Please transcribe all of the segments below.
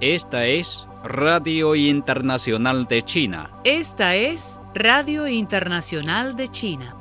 Esta es Radio Internacional de China. Esta es Radio Internacional de China.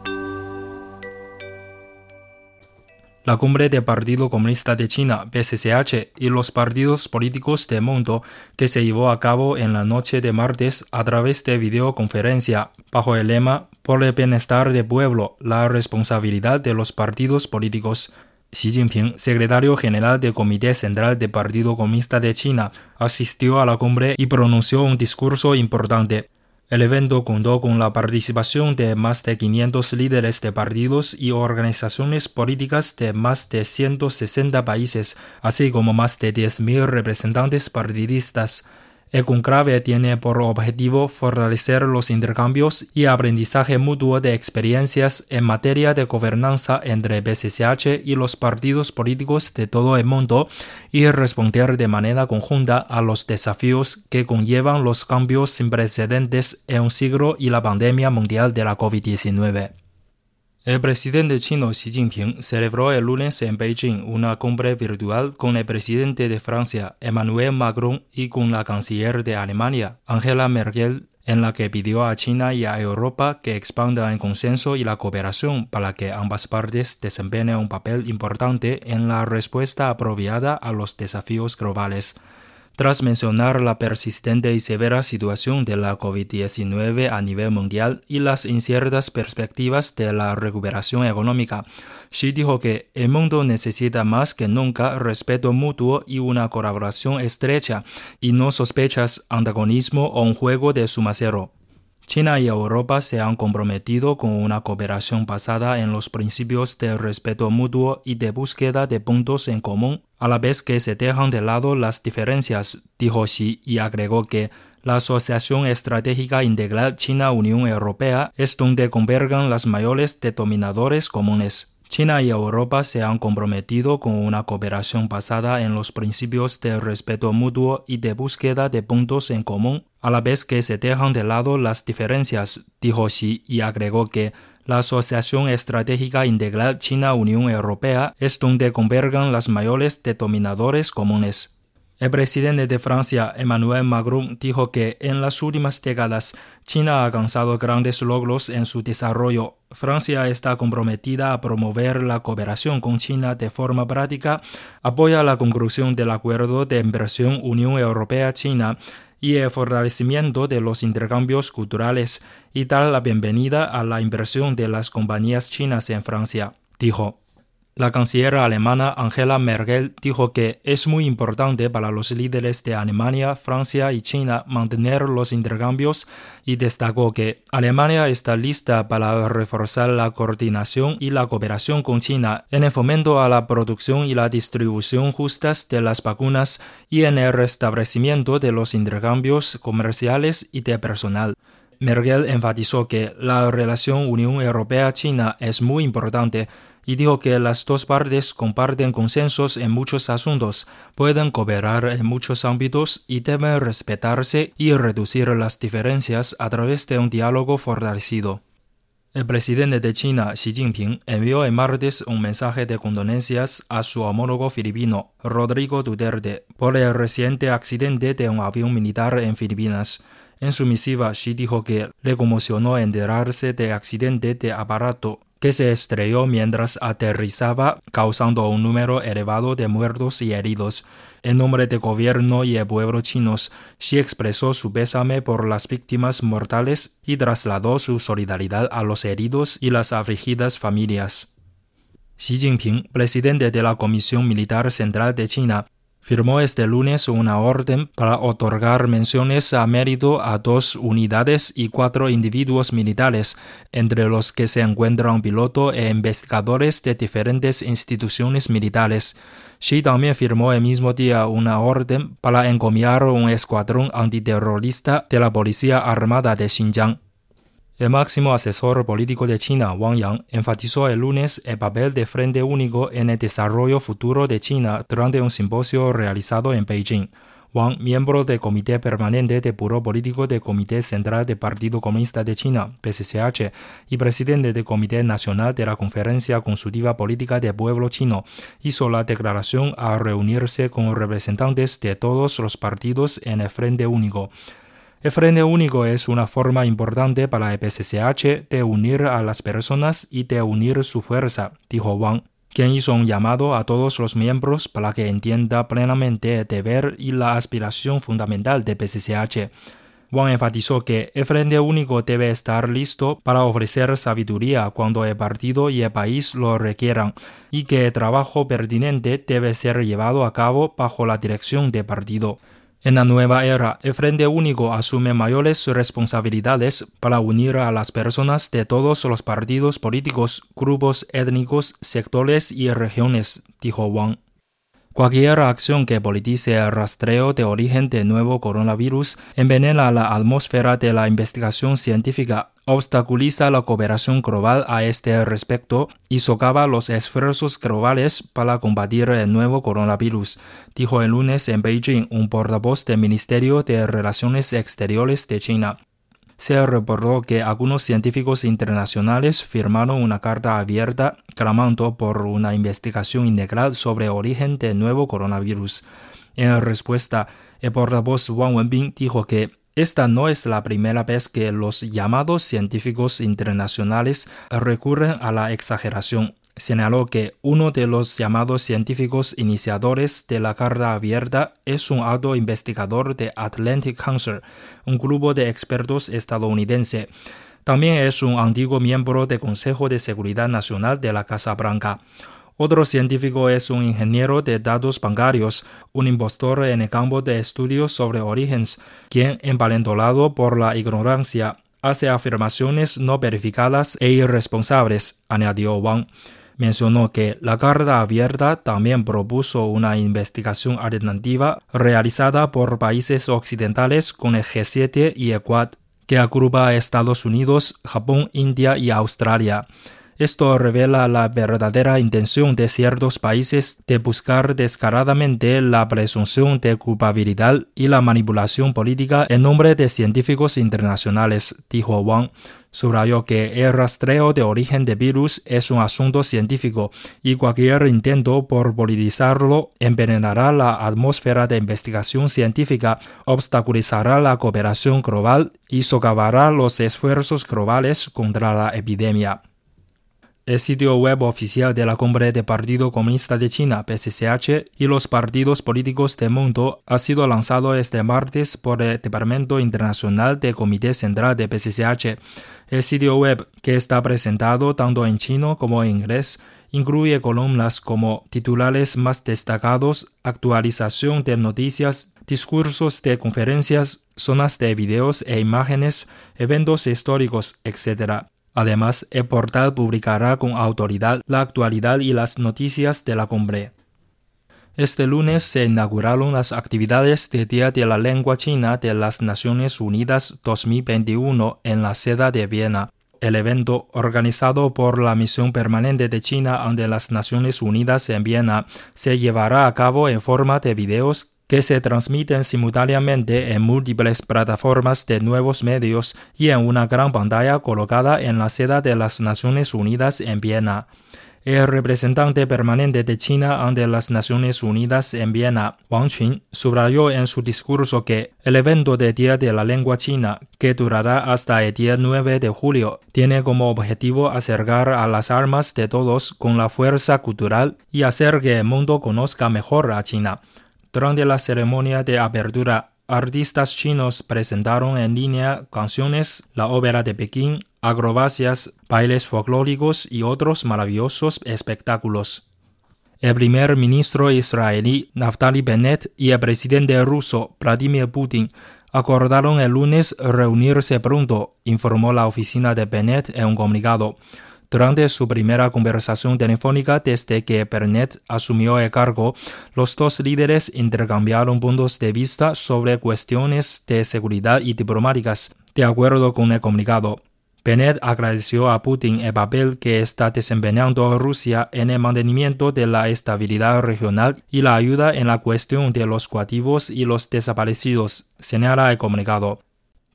La cumbre del Partido Comunista de China, PCCH, y los partidos políticos del mundo que se llevó a cabo en la noche de martes a través de videoconferencia bajo el lema Por el bienestar del pueblo, la responsabilidad de los partidos políticos Xi Jinping, secretario general del Comité Central del Partido Comunista de China, asistió a la cumbre y pronunció un discurso importante. El evento contó con la participación de más de 500 líderes de partidos y organizaciones políticas de más de 160 países, así como más de 10.000 representantes partidistas. El conclave tiene por objetivo fortalecer los intercambios y aprendizaje mutuo de experiencias en materia de gobernanza entre PCCH y los partidos políticos de todo el mundo y responder de manera conjunta a los desafíos que conllevan los cambios sin precedentes en un siglo y la pandemia mundial de la COVID-19. El presidente chino Xi Jinping celebró el lunes en Beijing una cumbre virtual con el presidente de Francia, Emmanuel Macron, y con la canciller de Alemania, Angela Merkel, en la que pidió a China y a Europa que expandan el consenso y la cooperación para que ambas partes desempeñen un papel importante en la respuesta apropiada a los desafíos globales. Tras mencionar la persistente y severa situación de la COVID-19 a nivel mundial y las inciertas perspectivas de la recuperación económica, Xi dijo que el mundo necesita más que nunca respeto mutuo y una colaboración estrecha, y no sospechas, antagonismo o un juego de suma cero. China y Europa se han comprometido con una cooperación basada en los principios de respeto mutuo y de búsqueda de puntos en común, a la vez que se dejan de lado las diferencias, dijo Xi y agregó que la Asociación Estratégica Integral China-Unión Europea es donde convergan las mayores denominadores comunes. China y Europa se han comprometido con una cooperación basada en los principios de respeto mutuo y de búsqueda de puntos en común, a la vez que se dejan de lado las diferencias, dijo Xi y agregó que la Asociación Estratégica Integral China-Unión Europea es donde convergan las mayores denominadores comunes. El presidente de Francia, Emmanuel Macron, dijo que en las últimas décadas China ha alcanzado grandes logros en su desarrollo. Francia está comprometida a promover la cooperación con China de forma práctica, apoya la conclusión del acuerdo de inversión Unión Europea-China y el fortalecimiento de los intercambios culturales y da la bienvenida a la inversión de las compañías chinas en Francia, dijo. La canciller alemana Angela Merkel dijo que es muy importante para los líderes de Alemania, Francia y China mantener los intercambios y destacó que Alemania está lista para reforzar la coordinación y la cooperación con China en el fomento a la producción y la distribución justas de las vacunas y en el restablecimiento de los intercambios comerciales y de personal. Merkel enfatizó que la relación Unión Europea-China es muy importante y dijo que las dos partes comparten consensos en muchos asuntos, pueden cooperar en muchos ámbitos y deben respetarse y reducir las diferencias a través de un diálogo fortalecido. El presidente de China, Xi Jinping, envió el martes un mensaje de condolencias a su homólogo filipino, Rodrigo Duterte, por el reciente accidente de un avión militar en Filipinas. En su misiva, Xi dijo que le conmocionó enterarse del accidente de aparato que se estrelló mientras aterrizaba, causando un número elevado de muertos y heridos. En nombre del gobierno y el pueblo chinos, Xi expresó su pésame por las víctimas mortales y trasladó su solidaridad a los heridos y las afligidas familias. Xi Jinping, presidente de la Comisión Militar Central de China, firmó este lunes una orden para otorgar menciones a mérito a dos unidades y cuatro individuos militares, entre los que se encuentran pilotos e investigadores de diferentes instituciones militares. Xi también firmó el mismo día una orden para encomiar un escuadrón antiterrorista de la Policía Armada de Xinjiang. El máximo asesor político de China, Wang Yang, enfatizó el lunes el papel de Frente Único en el desarrollo futuro de China durante un simposio realizado en Beijing. Wang, miembro del Comité Permanente de Puro Político del Comité Central del Partido Comunista de China, PCCH, y presidente del Comité Nacional de la Conferencia Consultiva Política del Pueblo Chino, hizo la declaración a reunirse con representantes de todos los partidos en el Frente Único. El Frente Único es una forma importante para el PCCH de unir a las personas y de unir su fuerza, dijo Wang quien hizo un llamado a todos los miembros para que entienda plenamente el deber y la aspiración fundamental de PCCH. Wang enfatizó que el Frente Único debe estar listo para ofrecer sabiduría cuando el partido y el país lo requieran, y que el trabajo pertinente debe ser llevado a cabo bajo la dirección del partido. En la nueva era, el Frente Único asume mayores responsabilidades para unir a las personas de todos los partidos políticos, grupos étnicos, sectores y regiones, dijo Wang. Cualquier acción que politice el rastreo de origen del nuevo coronavirus envenena la atmósfera de la investigación científica, obstaculiza la cooperación global a este respecto y socava los esfuerzos globales para combatir el nuevo coronavirus, dijo el lunes en Beijing un portavoz del Ministerio de Relaciones Exteriores de China se reportó que algunos científicos internacionales firmaron una carta abierta clamando por una investigación integral sobre el origen del nuevo coronavirus. En respuesta, el portavoz Wang Wenbin dijo que esta no es la primera vez que los llamados científicos internacionales recurren a la exageración señaló que uno de los llamados científicos iniciadores de la carta abierta es un alto investigador de Atlantic Council, un grupo de expertos estadounidense. También es un antiguo miembro del Consejo de Seguridad Nacional de la Casa Blanca. Otro científico es un ingeniero de datos bancarios, un impostor en el campo de estudios sobre orígenes, quien, empalentolado por la ignorancia, hace afirmaciones no verificadas e irresponsables, añadió Wang mencionó que la carta abierta también propuso una investigación alternativa realizada por países occidentales con el G7 y el que agrupa a Estados Unidos, Japón, India y Australia. Esto revela la verdadera intención de ciertos países de buscar descaradamente la presunción de culpabilidad y la manipulación política en nombre de científicos internacionales, dijo Wang. Subrayó que el rastreo de origen de virus es un asunto científico y cualquier intento por politizarlo envenenará la atmósfera de investigación científica, obstaculizará la cooperación global y socavará los esfuerzos globales contra la epidemia. El sitio web oficial de la Cumbre del Partido Comunista de China, PCCH, y los partidos políticos del mundo ha sido lanzado este martes por el Departamento Internacional del Comité Central de PCCH. El sitio web, que está presentado tanto en chino como en inglés, incluye columnas como titulares más destacados, actualización de noticias, discursos de conferencias, zonas de videos e imágenes, eventos históricos, etc. Además, el portal publicará con autoridad la actualidad y las noticias de la cumbre. Este lunes se inauguraron las actividades del Día de la Lengua China de las Naciones Unidas 2021 en la sede de Viena. El evento, organizado por la Misión Permanente de China ante las Naciones Unidas en Viena, se llevará a cabo en forma de videos que se transmiten simultáneamente en múltiples plataformas de nuevos medios y en una gran pantalla colocada en la sede de las Naciones Unidas en Viena. El representante permanente de China ante las Naciones Unidas en Viena, Wang Qun, subrayó en su discurso que el evento de Día de la Lengua China, que durará hasta el día 9 de julio, tiene como objetivo acercar a las armas de todos con la fuerza cultural y hacer que el mundo conozca mejor a China. Durante la ceremonia de apertura, artistas chinos presentaron en línea canciones, la ópera de Pekín, acrobacias, bailes folclóricos y otros maravillosos espectáculos. El primer ministro israelí Naftali Bennett y el presidente ruso Vladimir Putin acordaron el lunes reunirse pronto, informó la oficina de Bennett en un comunicado. Durante su primera conversación telefónica desde que Bernet asumió el cargo, los dos líderes intercambiaron puntos de vista sobre cuestiones de seguridad y diplomáticas, de acuerdo con el comunicado. Bennett agradeció a Putin el papel que está desempeñando Rusia en el mantenimiento de la estabilidad regional y la ayuda en la cuestión de los cautivos y los desaparecidos, señala el comunicado.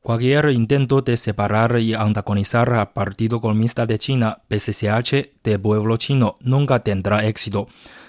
Cualquier intento de separar y antagonizar al Partido Comunista de China, PCCH, del pueblo chino nunca tendrá éxito.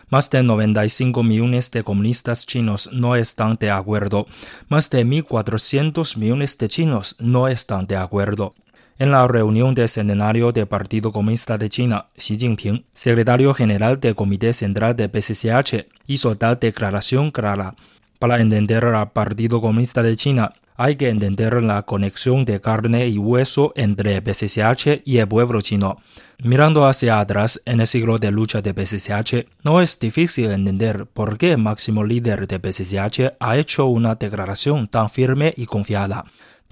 Más de 95 millones de comunistas chinos no están de acuerdo. Más de 1.400 millones de chinos no están de acuerdo. En la reunión del centenario del Partido Comunista de China, Xi Jinping, secretario general del Comité Central de PCCH, hizo tal declaración clara. Para entender al Partido Comunista de China, hay que entender la conexión de carne y hueso entre PCCH y el pueblo chino. Mirando hacia atrás en el siglo de lucha de PCCH, no es difícil entender por qué el máximo líder de PCCH ha hecho una declaración tan firme y confiada.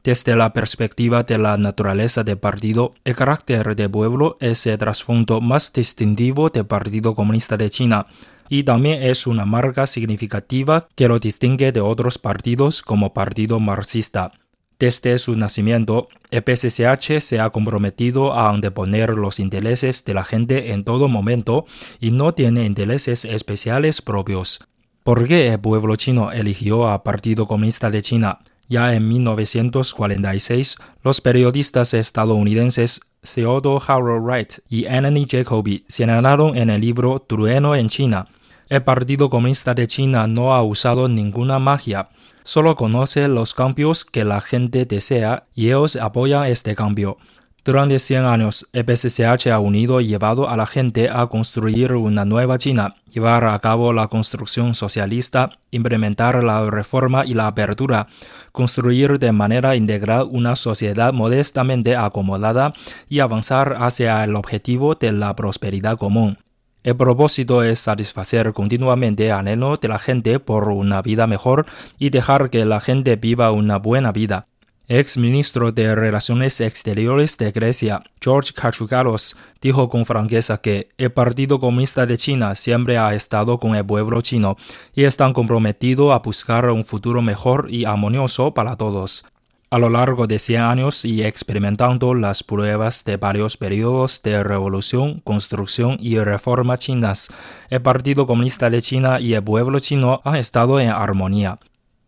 Desde la perspectiva de la naturaleza del partido, el carácter del pueblo es el trasfondo más distintivo del Partido Comunista de China y también es una marca significativa que lo distingue de otros partidos como partido marxista. Desde su nacimiento, el PCCH se ha comprometido a anteponer los intereses de la gente en todo momento y no tiene intereses especiales propios. ¿Por qué el pueblo chino eligió al Partido Comunista de China? Ya en 1946, los periodistas estadounidenses Theodore Harold Wright y Anthony Jacoby señalaron en el libro Trueno en China. El Partido Comunista de China no ha usado ninguna magia, solo conoce los cambios que la gente desea y ellos apoyan este cambio. Durante 100 años, el PCCH ha unido y llevado a la gente a construir una nueva China, llevar a cabo la construcción socialista, implementar la reforma y la apertura, construir de manera integral una sociedad modestamente acomodada y avanzar hacia el objetivo de la prosperidad común. El propósito es satisfacer continuamente el anhelo de la gente por una vida mejor y dejar que la gente viva una buena vida ex ministro de Relaciones Exteriores de Grecia, George Kachugalos, dijo con franqueza que el Partido Comunista de China siempre ha estado con el pueblo chino y están comprometido a buscar un futuro mejor y armonioso para todos. A lo largo de 100 años y experimentando las pruebas de varios periodos de revolución, construcción y reforma chinas, el Partido Comunista de China y el pueblo chino han estado en armonía.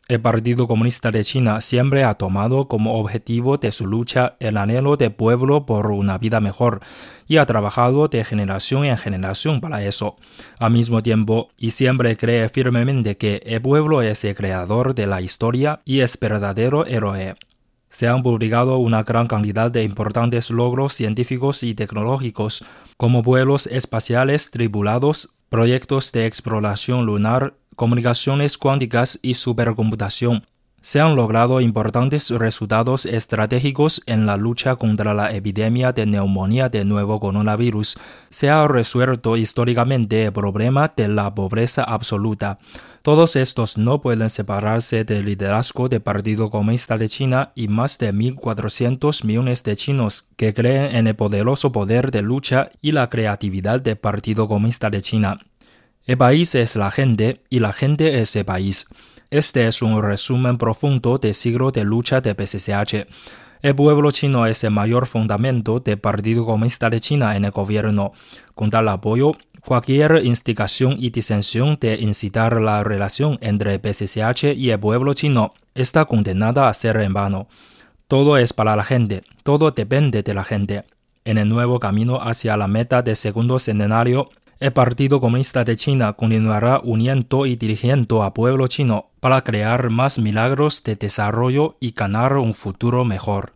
El Partido Comunista de China siempre ha tomado como objetivo de su lucha el anhelo del pueblo por una vida mejor y ha trabajado de generación en generación para eso. Al mismo tiempo, y siempre cree firmemente que el pueblo es el creador de la historia y es verdadero héroe. Se han publicado una gran cantidad de importantes logros científicos y tecnológicos, como vuelos espaciales tripulados, proyectos de exploración lunar, comunicaciones cuánticas y supercomputación. Se han logrado importantes resultados estratégicos en la lucha contra la epidemia de neumonía del nuevo coronavirus. Se ha resuelto históricamente el problema de la pobreza absoluta. Todos estos no pueden separarse del liderazgo del Partido Comunista de China y más de 1.400 millones de chinos que creen en el poderoso poder de lucha y la creatividad del Partido Comunista de China. El país es la gente y la gente es el país. Este es un resumen profundo del siglo de lucha de PCCH. El pueblo chino es el mayor fundamento del Partido Comunista de China en el gobierno. Con tal apoyo, cualquier instigación y disensión de incitar la relación entre PCCH y el pueblo chino está condenada a ser en vano. Todo es para la gente, todo depende de la gente. En el nuevo camino hacia la meta del segundo centenario, el Partido Comunista de China continuará uniendo y dirigiendo al pueblo chino para crear más milagros de desarrollo y ganar un futuro mejor.